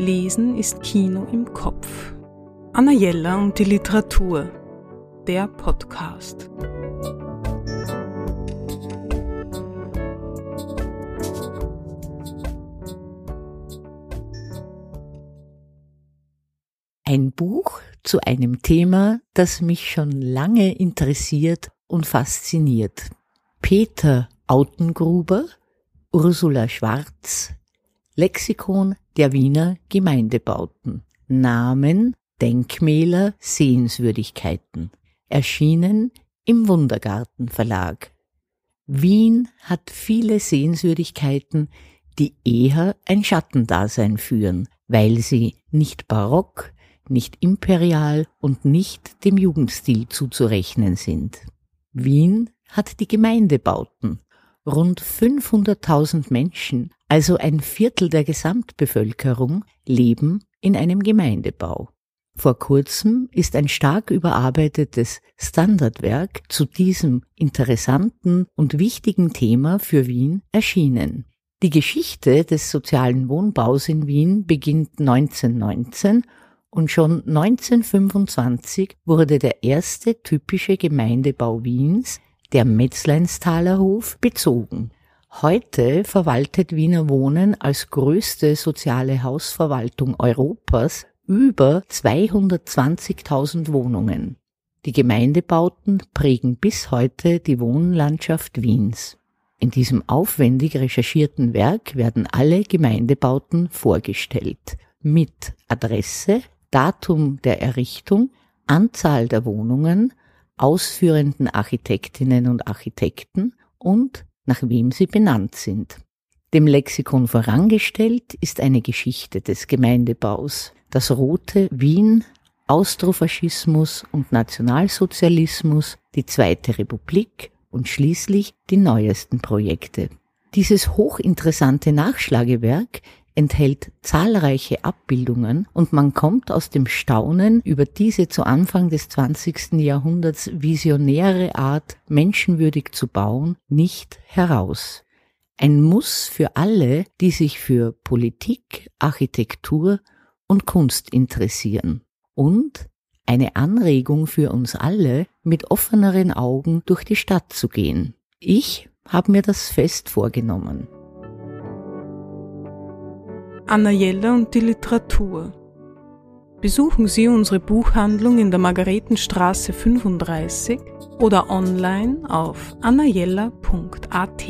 Lesen ist Kino im Kopf. Anna Jella und die Literatur. Der Podcast. Ein Buch zu einem Thema, das mich schon lange interessiert und fasziniert. Peter Autengruber, Ursula Schwarz, Lexikon der Wiener Gemeindebauten. Namen, Denkmäler, Sehenswürdigkeiten. Erschienen im Wundergarten Verlag. Wien hat viele Sehenswürdigkeiten, die eher ein Schattendasein führen, weil sie nicht barock, nicht imperial und nicht dem Jugendstil zuzurechnen sind. Wien hat die Gemeindebauten. Rund 500.000 Menschen, also ein Viertel der Gesamtbevölkerung, leben in einem Gemeindebau. Vor kurzem ist ein stark überarbeitetes Standardwerk zu diesem interessanten und wichtigen Thema für Wien erschienen. Die Geschichte des sozialen Wohnbaus in Wien beginnt 1919 und schon 1925 wurde der erste typische Gemeindebau Wiens, der Metzleinstaler Hof, bezogen. Heute verwaltet Wiener Wohnen als größte soziale Hausverwaltung Europas über 220.000 Wohnungen. Die Gemeindebauten prägen bis heute die Wohnlandschaft Wiens. In diesem aufwendig recherchierten Werk werden alle Gemeindebauten vorgestellt, mit Adresse, Datum der Errichtung, Anzahl der Wohnungen, ausführenden Architektinnen und Architekten und nach wem sie benannt sind. Dem Lexikon vorangestellt ist eine Geschichte des Gemeindebaus, das rote Wien, Austrofaschismus und Nationalsozialismus, die Zweite Republik und schließlich die neuesten Projekte. Dieses hochinteressante Nachschlagewerk enthält zahlreiche Abbildungen und man kommt aus dem Staunen über diese zu Anfang des 20. Jahrhunderts visionäre Art, menschenwürdig zu bauen, nicht heraus. Ein Muss für alle, die sich für Politik, Architektur und Kunst interessieren. Und eine Anregung für uns alle, mit offeneren Augen durch die Stadt zu gehen. Ich habe mir das fest vorgenommen. Anna Jella und die Literatur. Besuchen Sie unsere Buchhandlung in der Margaretenstraße 35 oder online auf annajella.at.